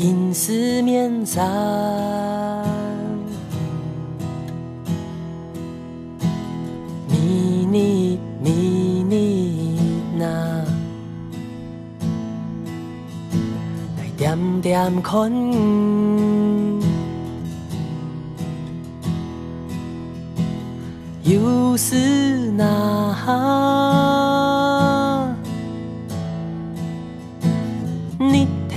金丝绵缠，咪呢咪呢那，来点点困，又是那。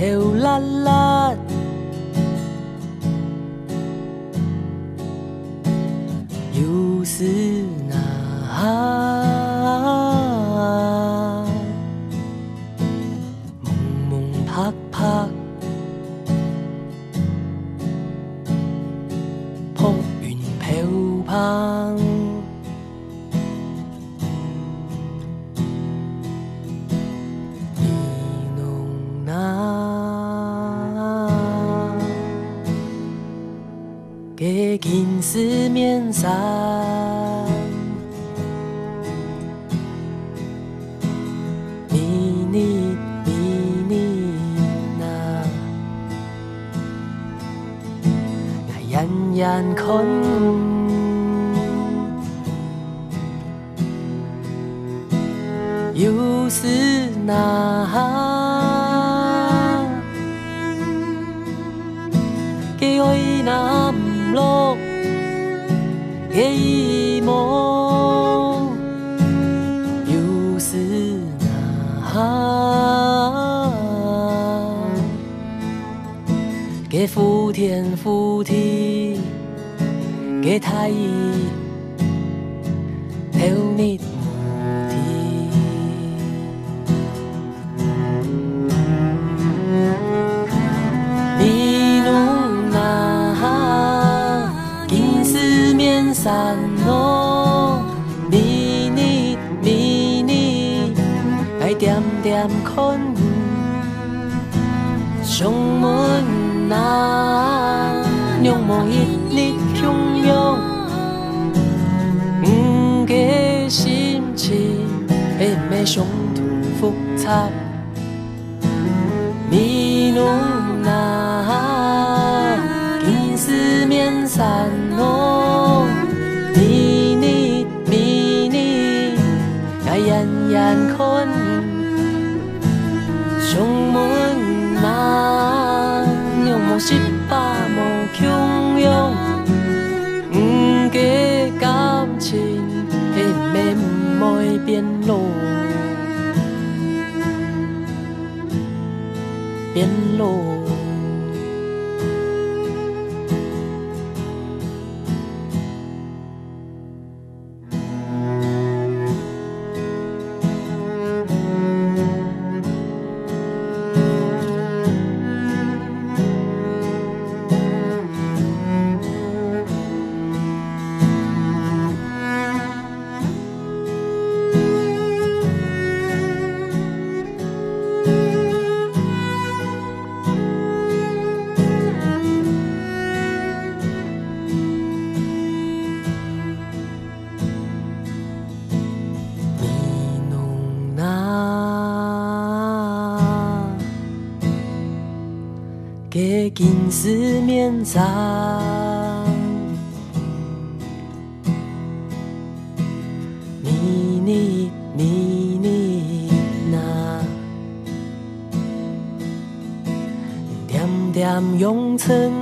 theo la la side. 这服天伏地，给太意偷灭。胸膛复杂，你呢？你你你你呐，点点永存。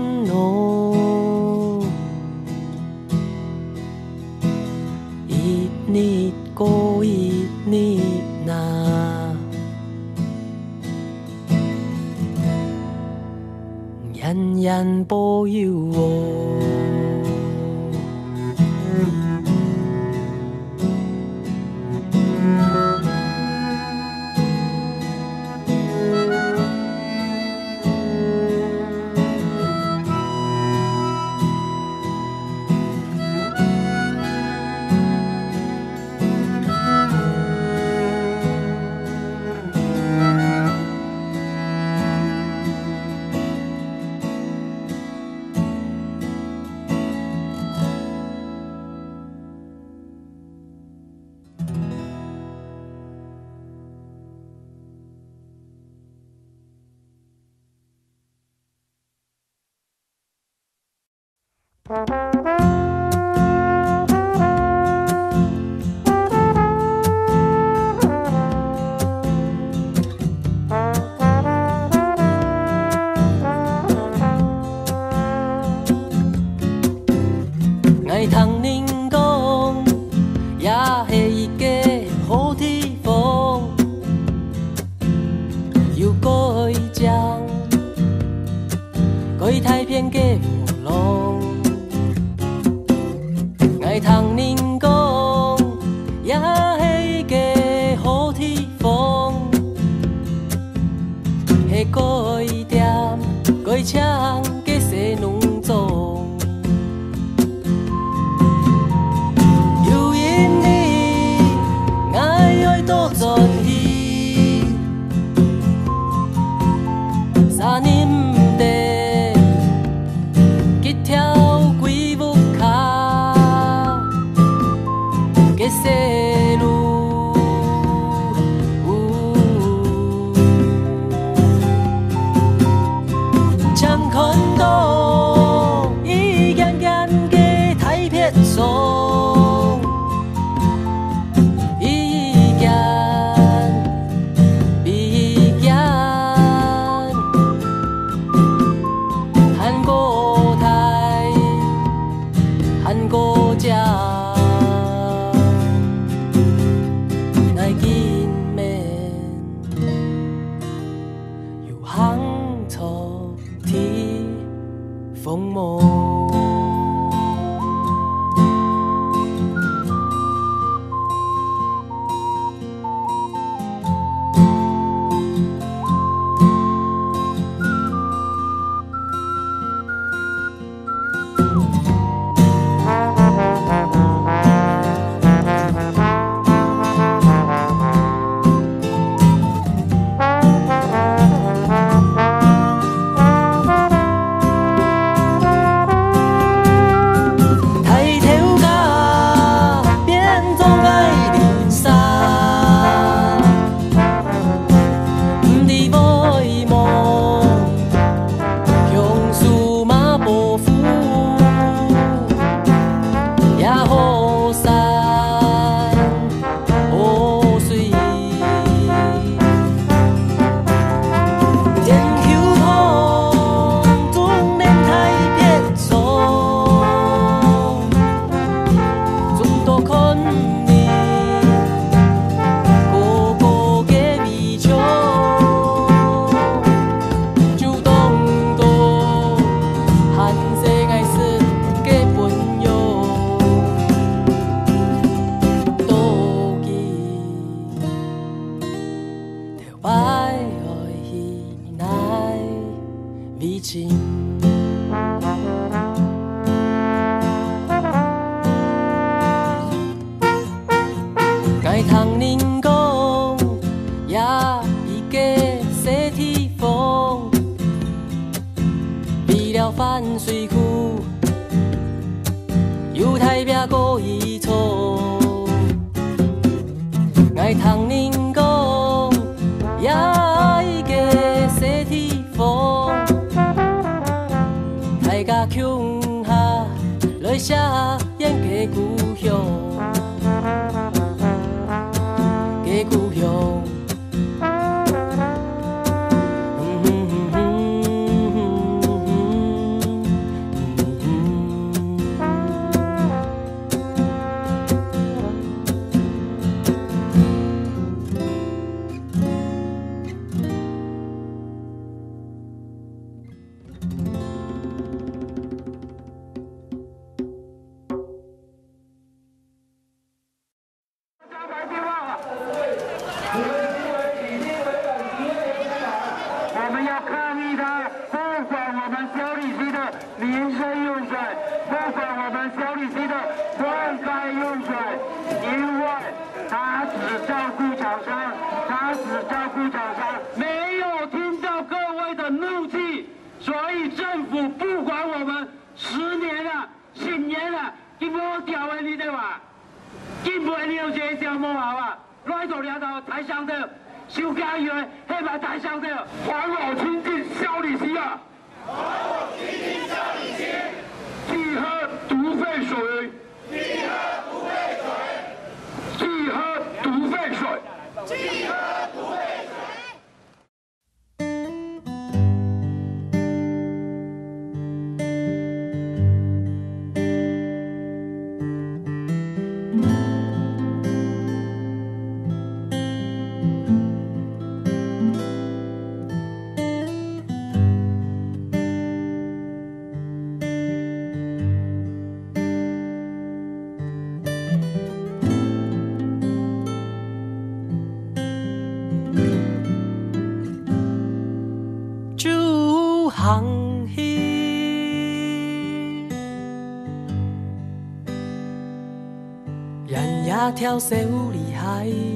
跳西武厉害。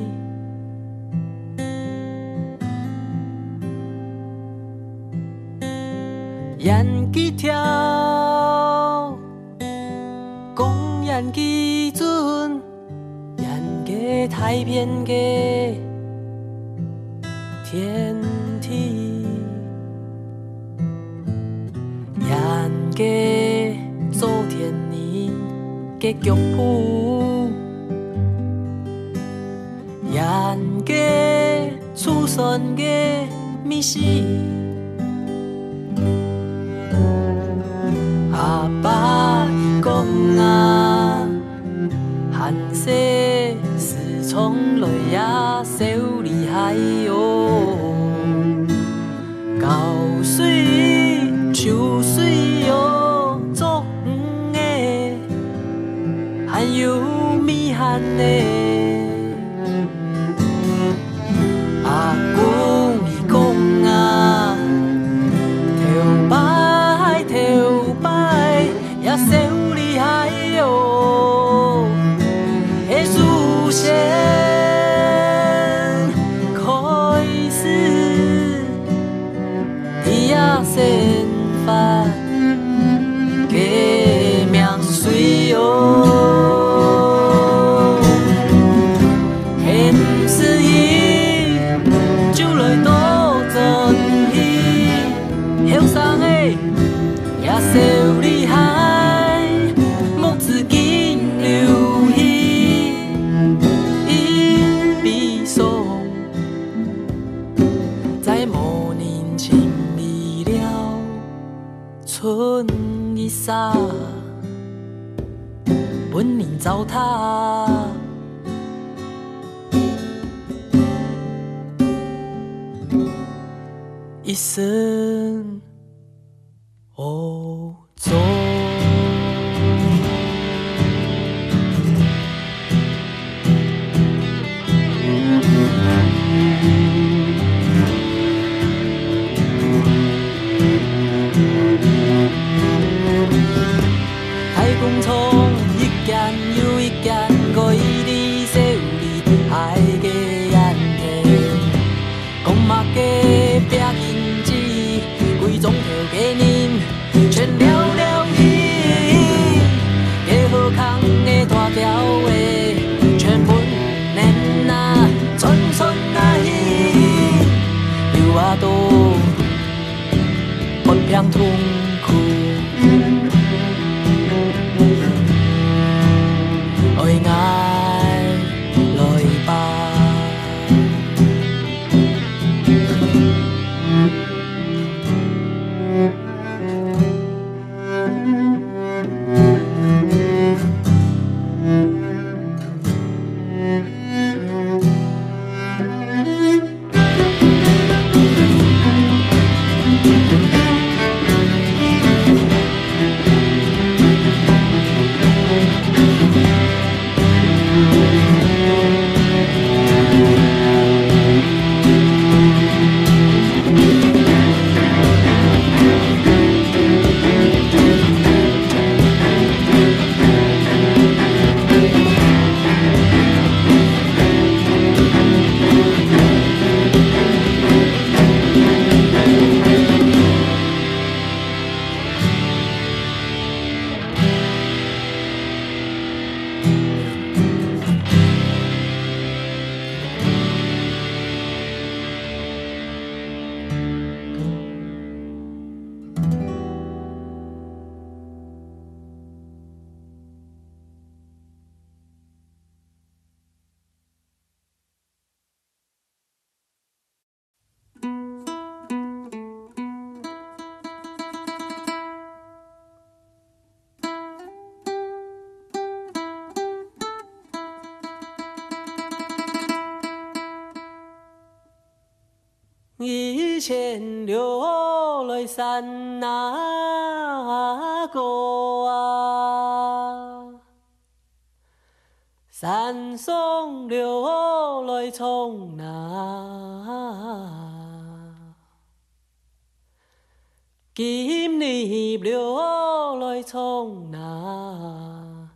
今你留来从哪？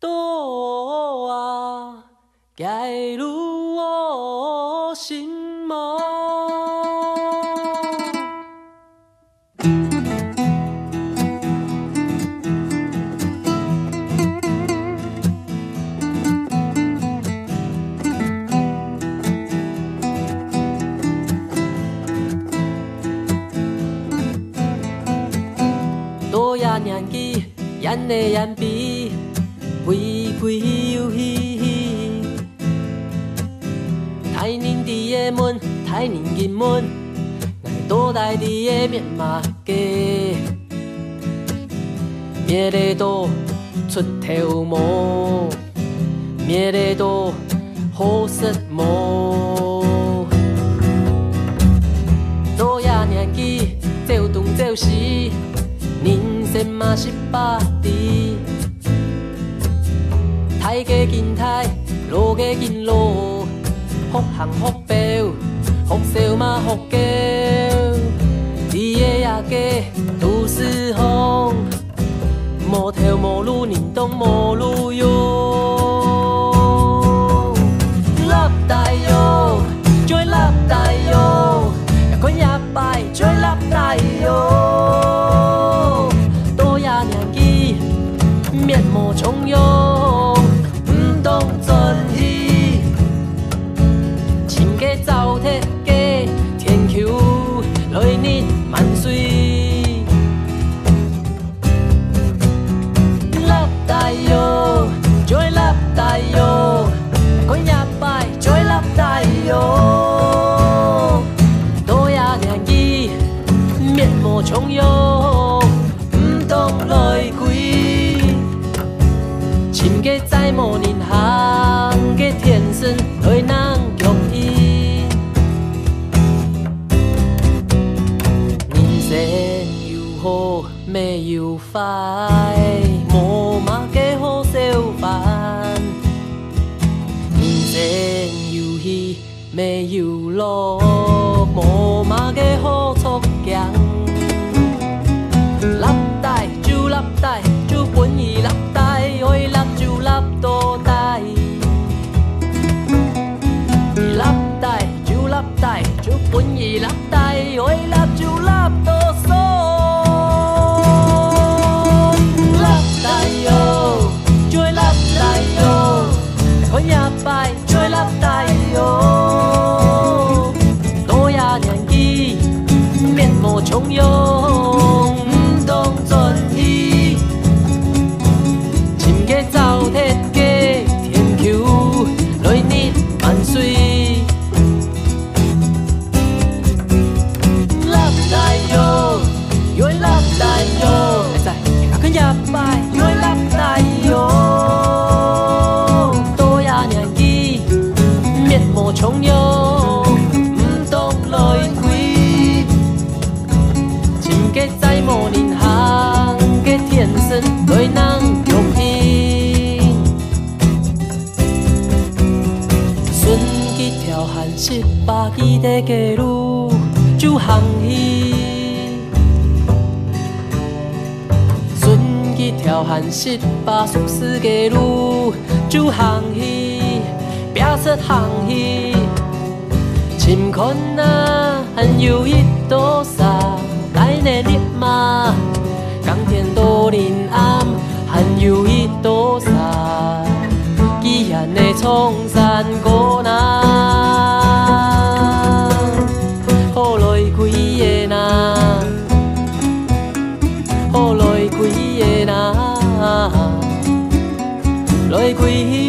多啊，解如我心魔。的眼皮，挥挥手兮兮。台面的们，台面底们来招待你的面马家。面对出头毛，面对到好色毛。做呀年纪，做东做西，人生嘛是。body 睇嘅見睇，路嘅見路，哭行哭笑，哭笑嘛哭叫，啲嘢呀嘅都是空，無頭無路，連東無路用，笠大腰，再笠大腰，日滾日拜，再笠大腰。仲用唔冻。十八支的嫁女就巷戏，船只跳岸，十八叔死嫁女就巷戏，拼出巷戏。深坑啊，还有一多山，来年日嘛，港田都连暗，还有一多山，基隆的苍山高那。归。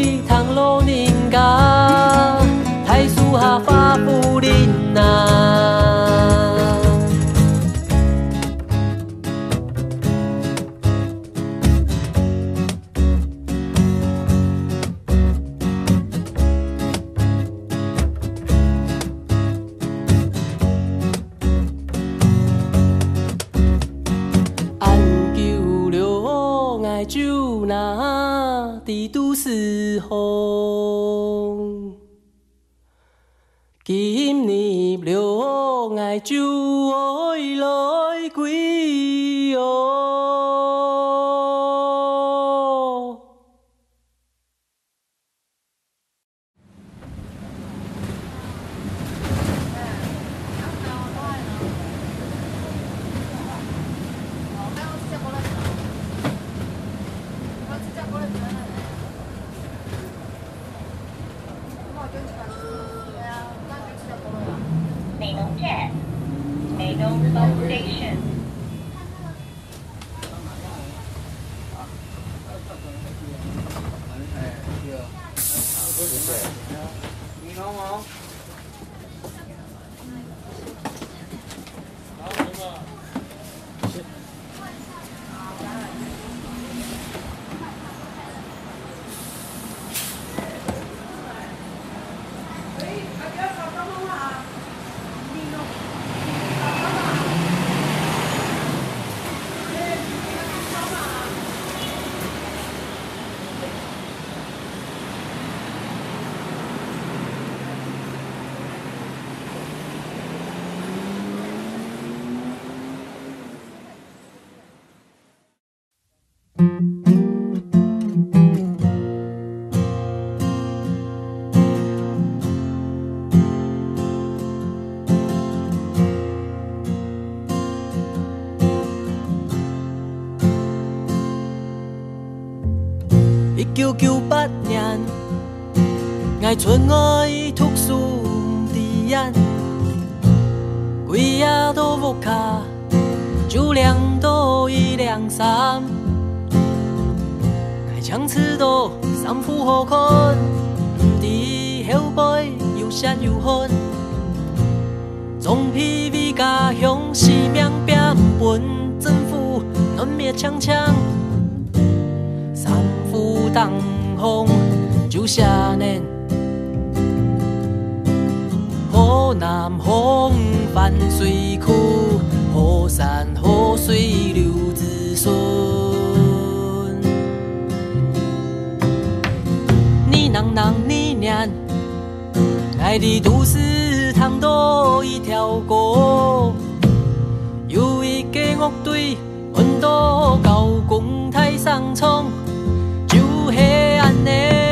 今年留爱酒。Main on 10. Main on Remote Station. 来春爱秃书不滴眼，龟啊都不徛，酒量多一两三，该乡尺度三富好看，不滴后辈又衰又狠。总皮美家乡，四面平分，政府两灭呛呛，三富当空，就下年。南风泛水曲，河山河水流子孙。你娘娘你娘，爱的都是塘多一条沟。有一个乐队，搬到高公台上唱，就系安尼。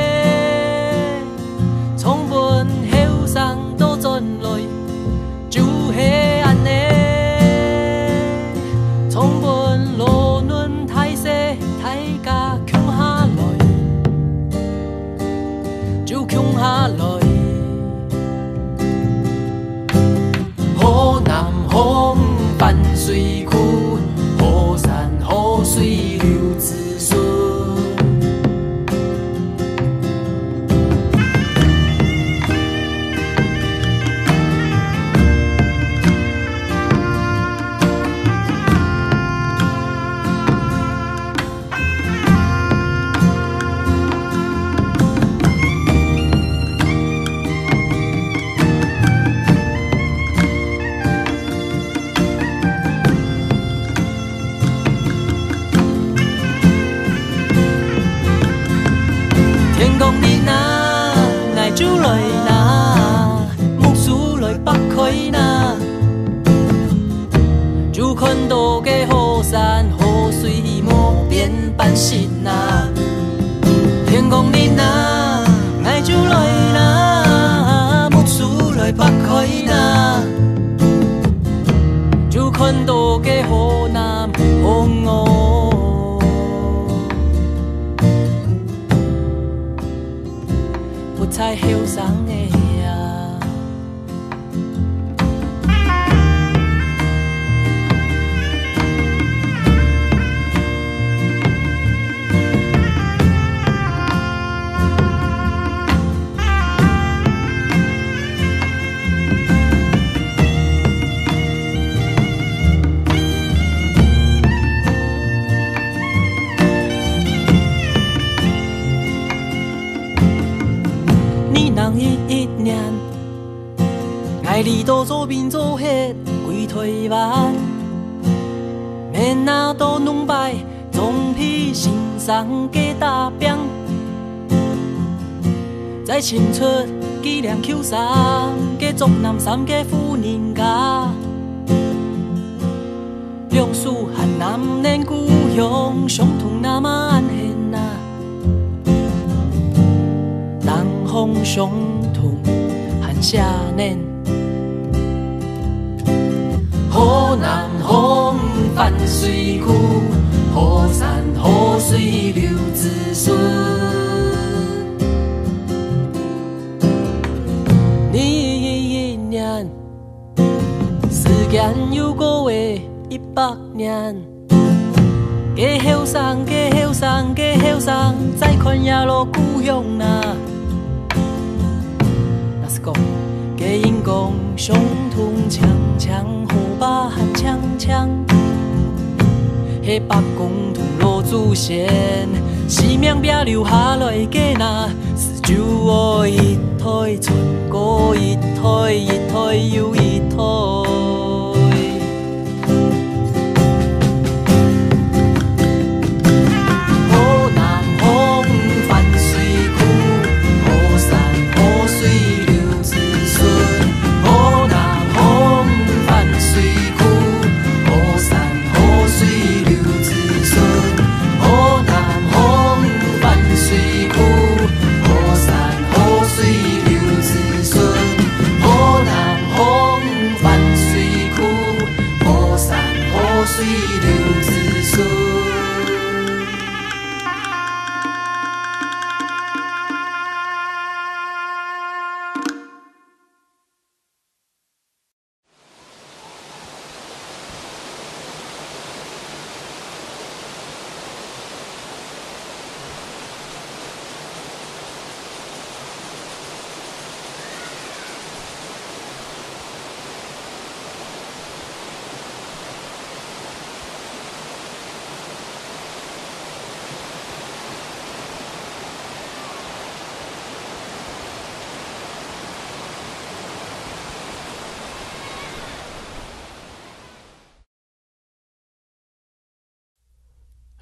山河水无变半世。未完，明阿都弄摆，总比成双过搭边，在青春纪念旧衫，过作南三过富人家，历树汉南念故乡，乡土那么安闲啊，当风乡土很想念。河南河南水土好，山好水留子孙。你一年，时间又过了一百年。给后生，给后生，给后生，再看也落故乡难。那是讲，给因公胸痛强强呼。把喊枪枪，嘿！北江同路祖先，生命撇留下来个呐，是祖屋一推，春屋一推，一推又一推。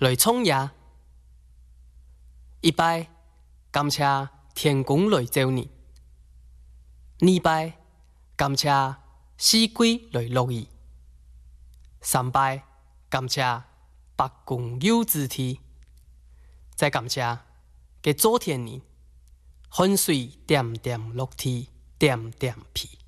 雷冲也。一拜，感谢天公来救你；二拜，感谢四季来乐意；三拜，感谢白公有子天；再感谢给昨天你，汗水点点落地，点点皮。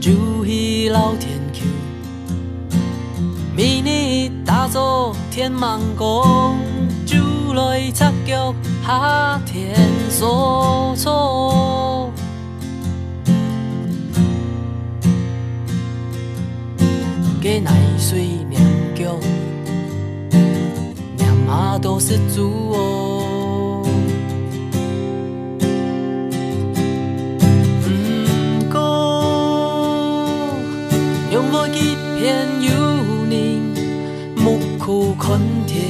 就去老天桥，明年打造天梦宫，就来插脚夏天所梭，给奶水酿酒，念阿都是猪哦。偏幽灵，目苦困天。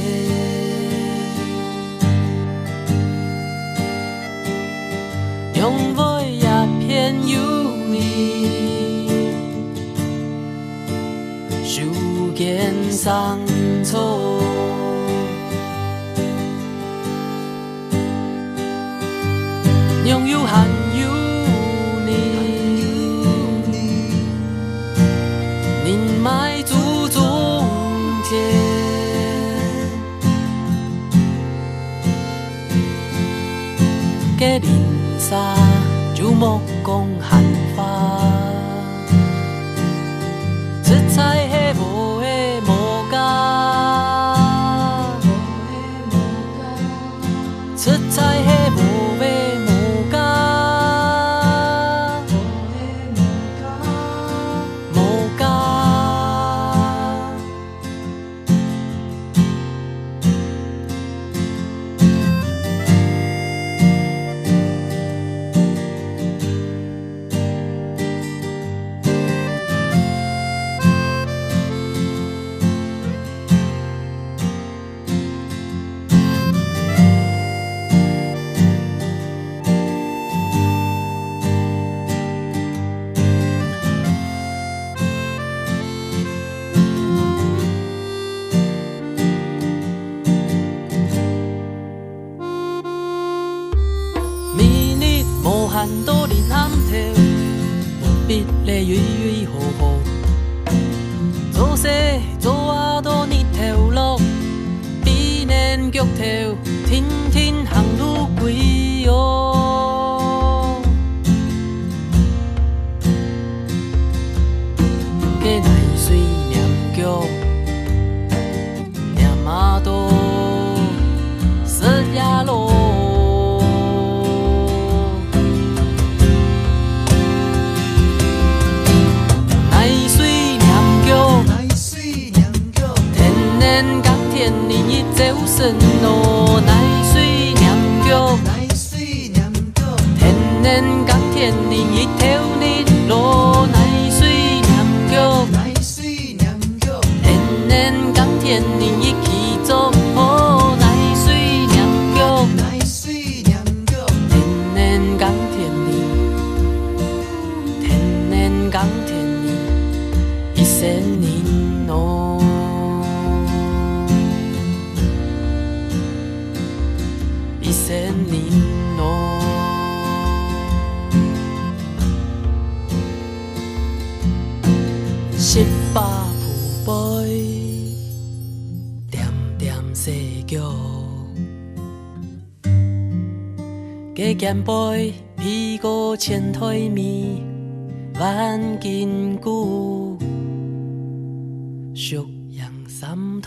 用 voi 呀偏幽灵，手剑上错。拥有寒。嘅年沙，朝暮共行。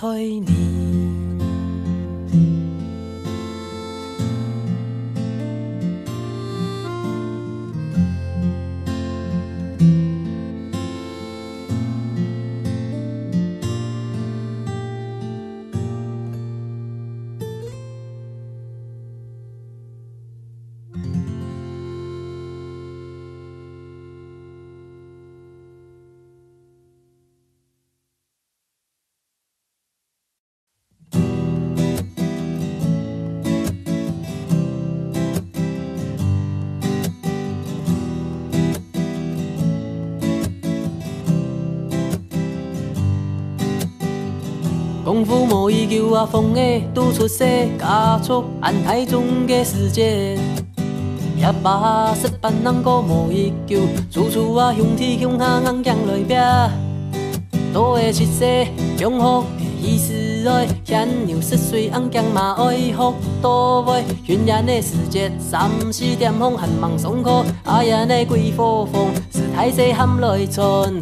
爱你。痛苦無意叫啊奉嘅，都出些加速眼睇中嘅世界。一把識不能歌無意叫，處處啊向天向下硬硬來拼，多會出些用哭嘅意思愛，牽牛濕水硬硬嘛愛哭多愛，渲染嘅世界三四點風很忙鬆開，哎呀呢鬼火風，是太細喊來傳。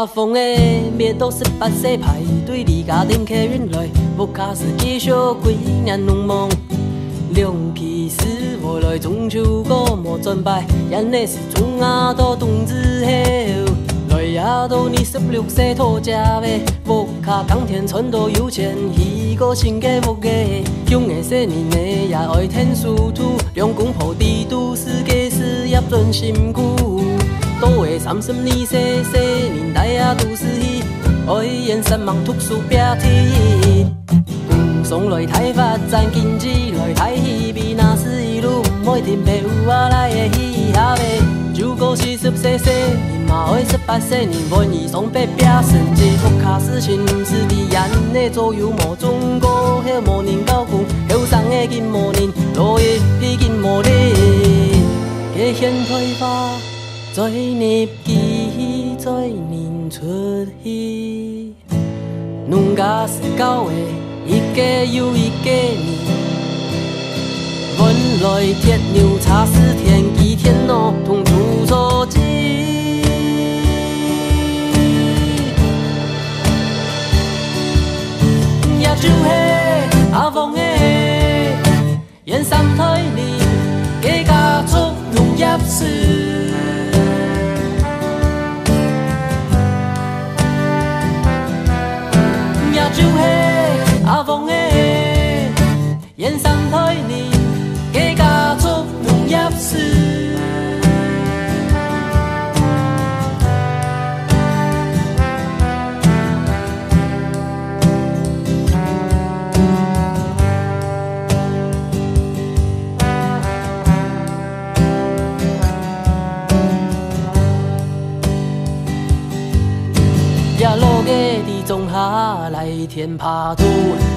阿风诶，灭到十八岁排队离家顶客运来，不卡是几宿鬼人农忙。梁皮师，我来中秋过无转拜，眼泪是从阿到冬至后，来阿到你十六岁托家未，不卡江天春桃有钱，伊个性格木个，乡下年伢也爱听俗土，两公婆地主世家事业准心苦。多的三十年世世，年代啊多是戏，爱演三毛秃书变天。古上来太发展，金济来太喜米，那是一路不买天白有啊来会喜吓袂。如果是俗世世，人嘛会十八世，年愿意双白变神只，不卡死心唔死志，硬在左右无中国，许无人够久，后生的金无人，老的皮金无你，加献开吧。再入记再认出去。农家是高的，一个又一个你。原来铁牛茶是天机天喏，同出手机。也就嘿，阿凤嘿，人生推理，几家出同一书。推年，幾家竹門一樹。一路嘅地種下嚟，天怕土，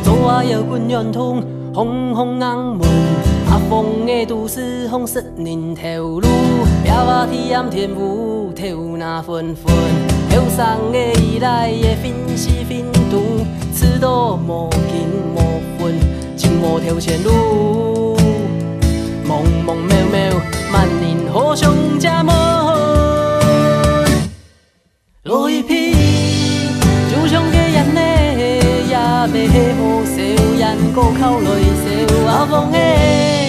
種啊有滾圓通。风风红门，阿风的都思风湿染透路，飘啊铁檐天雨透那纷纷，飘散的依赖个分时分土，此道无尽无分，情无条前路，朦朦渺渺，万人河上佳梦，落一片。被黑乌笑，人高溝裏笑，阿鳳嘿。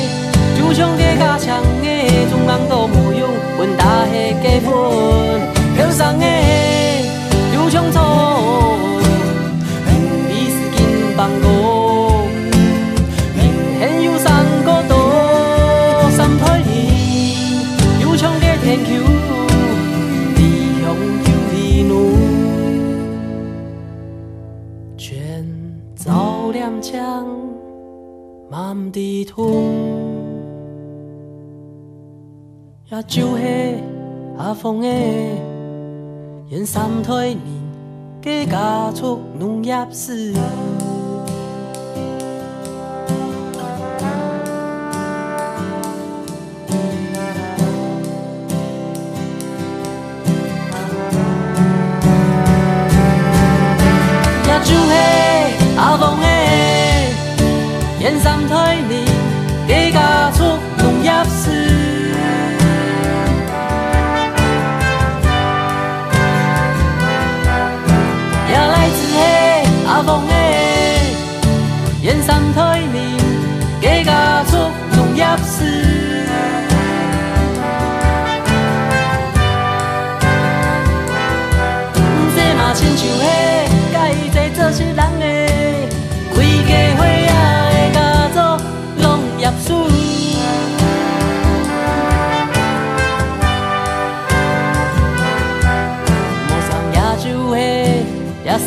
阿州下，阿凤诶，人三代人皆家出农业史。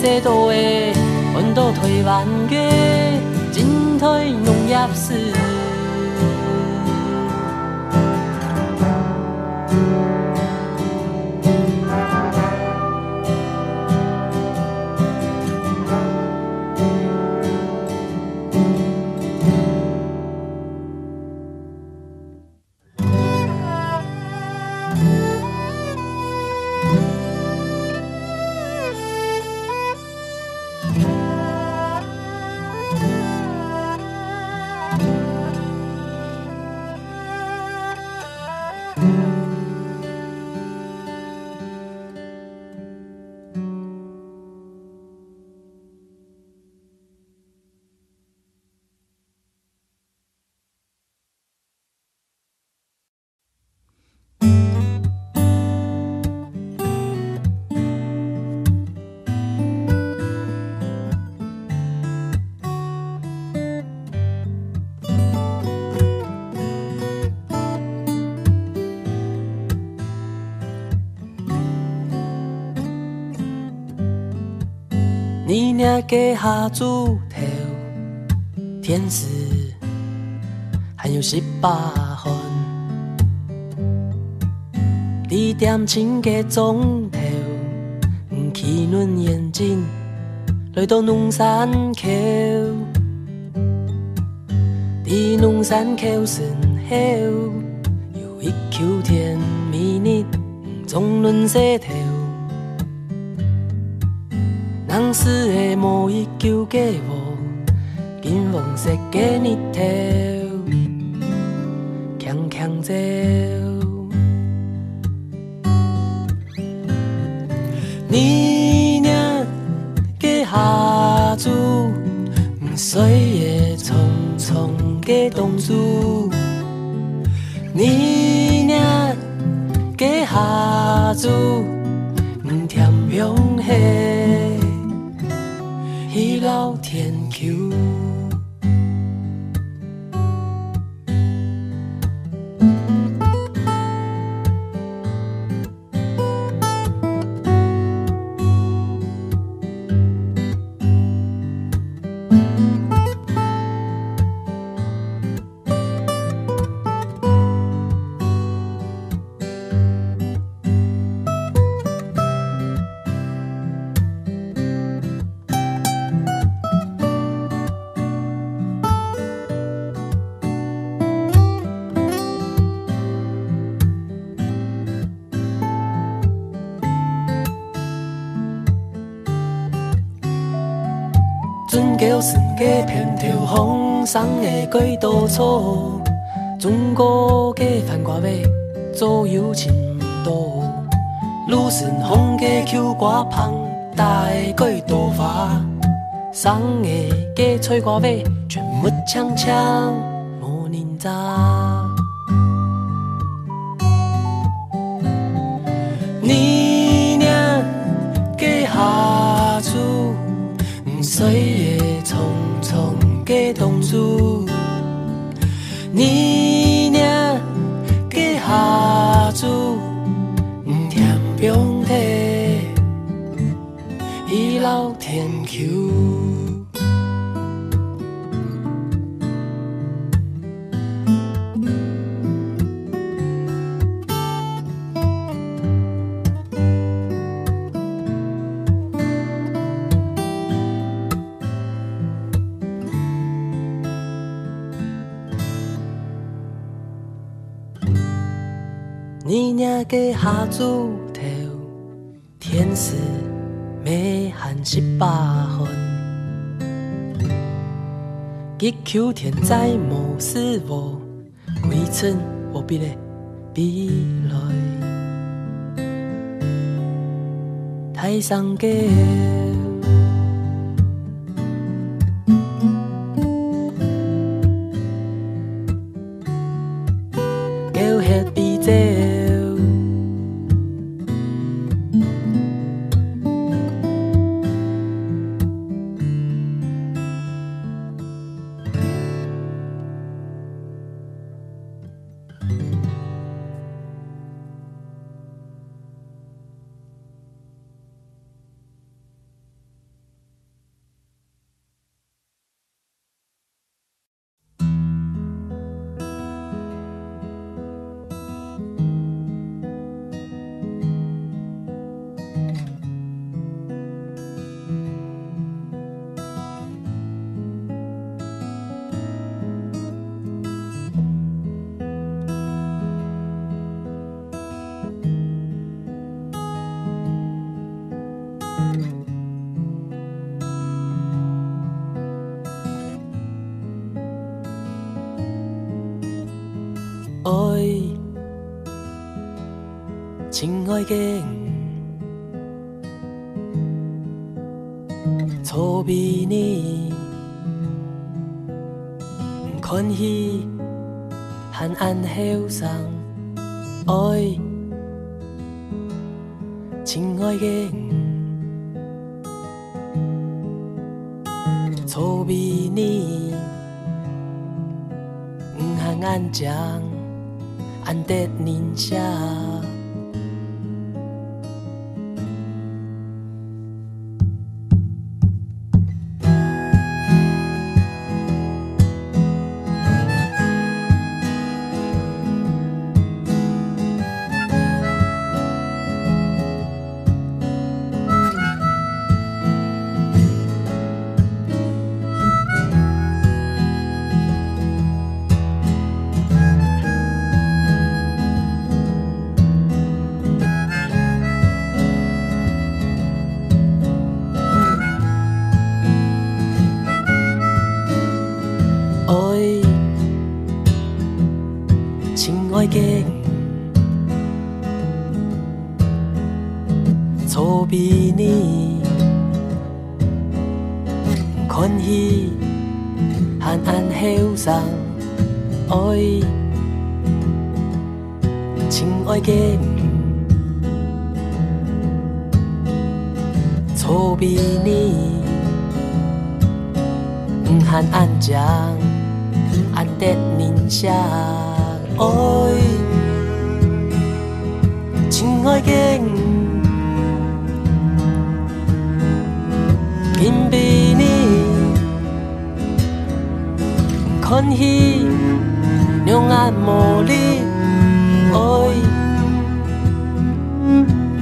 多度退到台进退农业史。领家下猪头，天时还有十八分。你店请家总统，唔气论烟酒，来到农山口。你农山口生后，有一口甜米，呢总论细相思的毛衣旧街巷，金黄色的年头，轻轻走。你年过下子，岁月匆匆过冬珠。你年过下子。街平头巷，生的几多错，中国街反瓜尾，左右前倒。路上红街口挂旁搭的多花，生的街菜瓜尾，全部青青，无人摘。表态，一老天桥。你年给下祖。一秋天灾无事无，归村无比的比来，太上感。爱，情爱嘅，错咪呢？唔欢喜，含安后爱，情爱嘅。jang ante 错比你，唔限安将，安得人家爱，亲爱嘅，见比你，看起两眼无力，爱，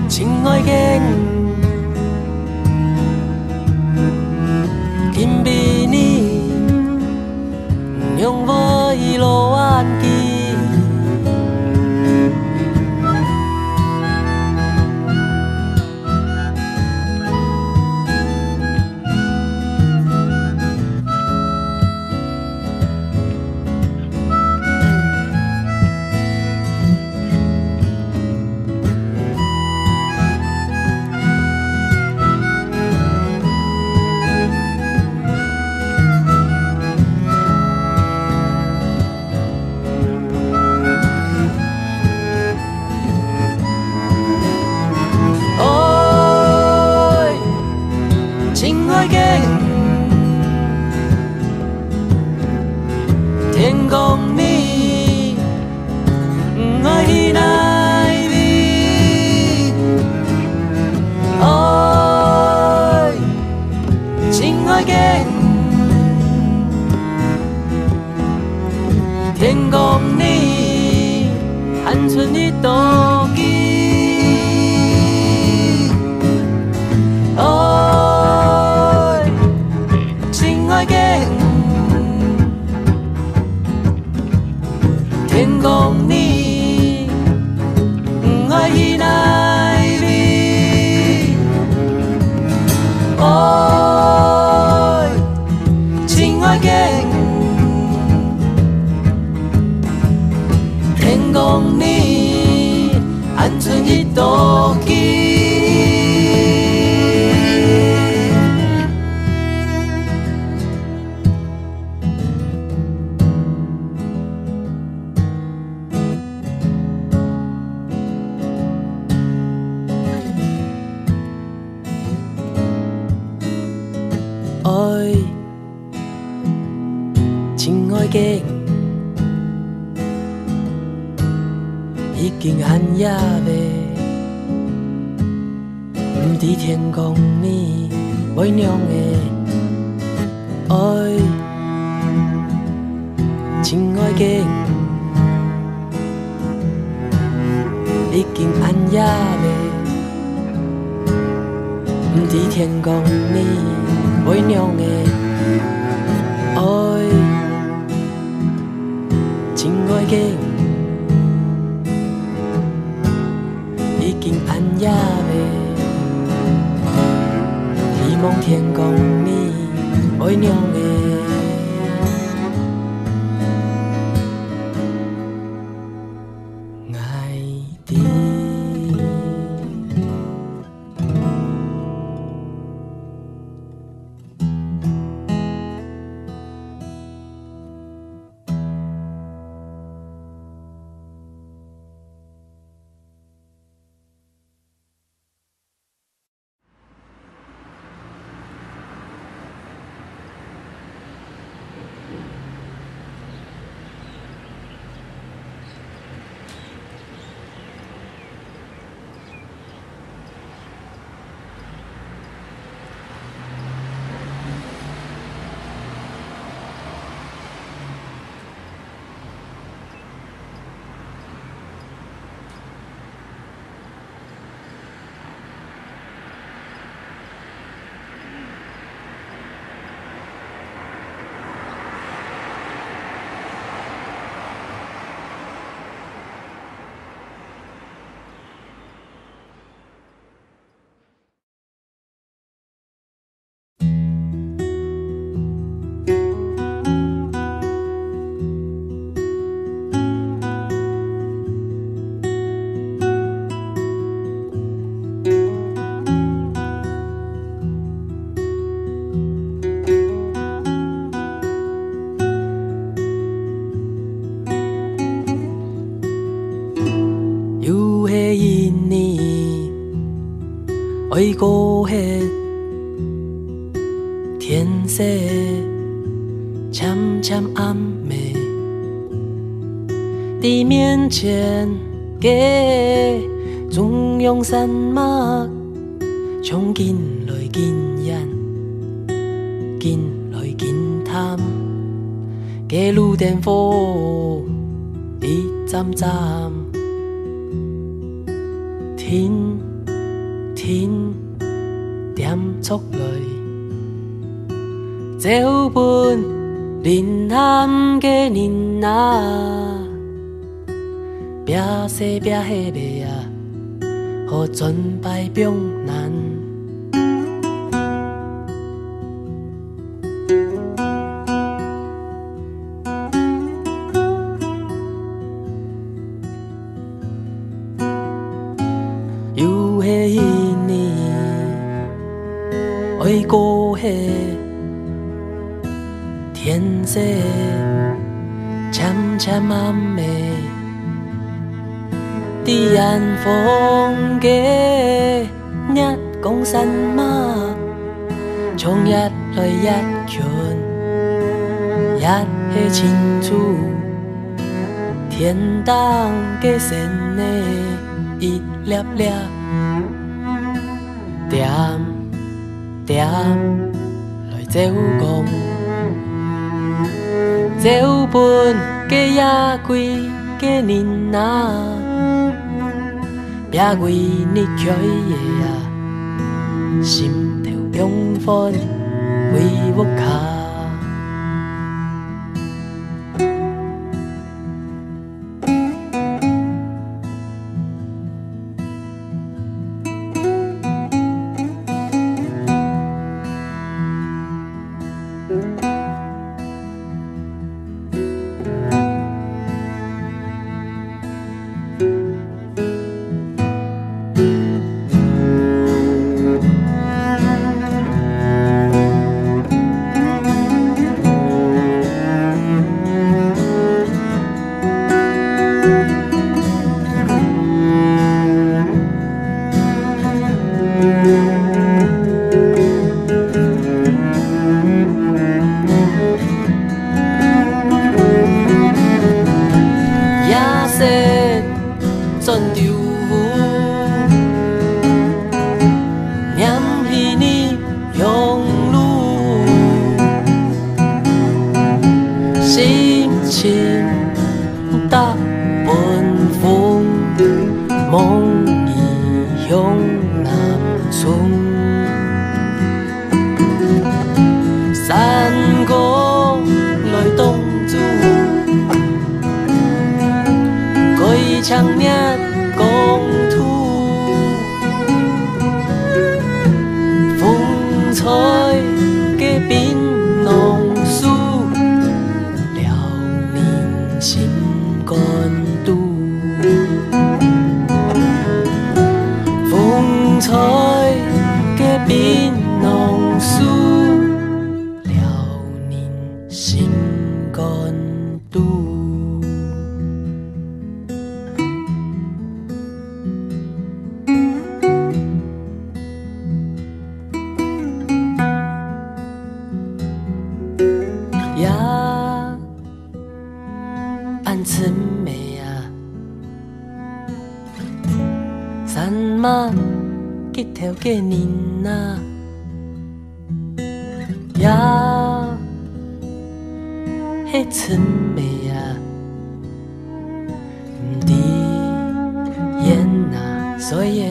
亲爱嘅。回过起，天色渐渐暗下，地面前个中央山脉，从今来见人，近来见他街路灯火一盏盏，天天。速来！这好办，连暗嘅连那，西劈下啊，好难。了，点点来照共，照伴嘅呀贵嘅年啊，呀贵你开呀，心跳永分。真美呀！咱么街头的人呐，要黑真美呀，体验呐，所以。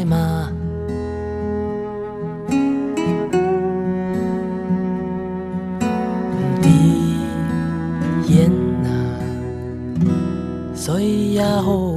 Oh.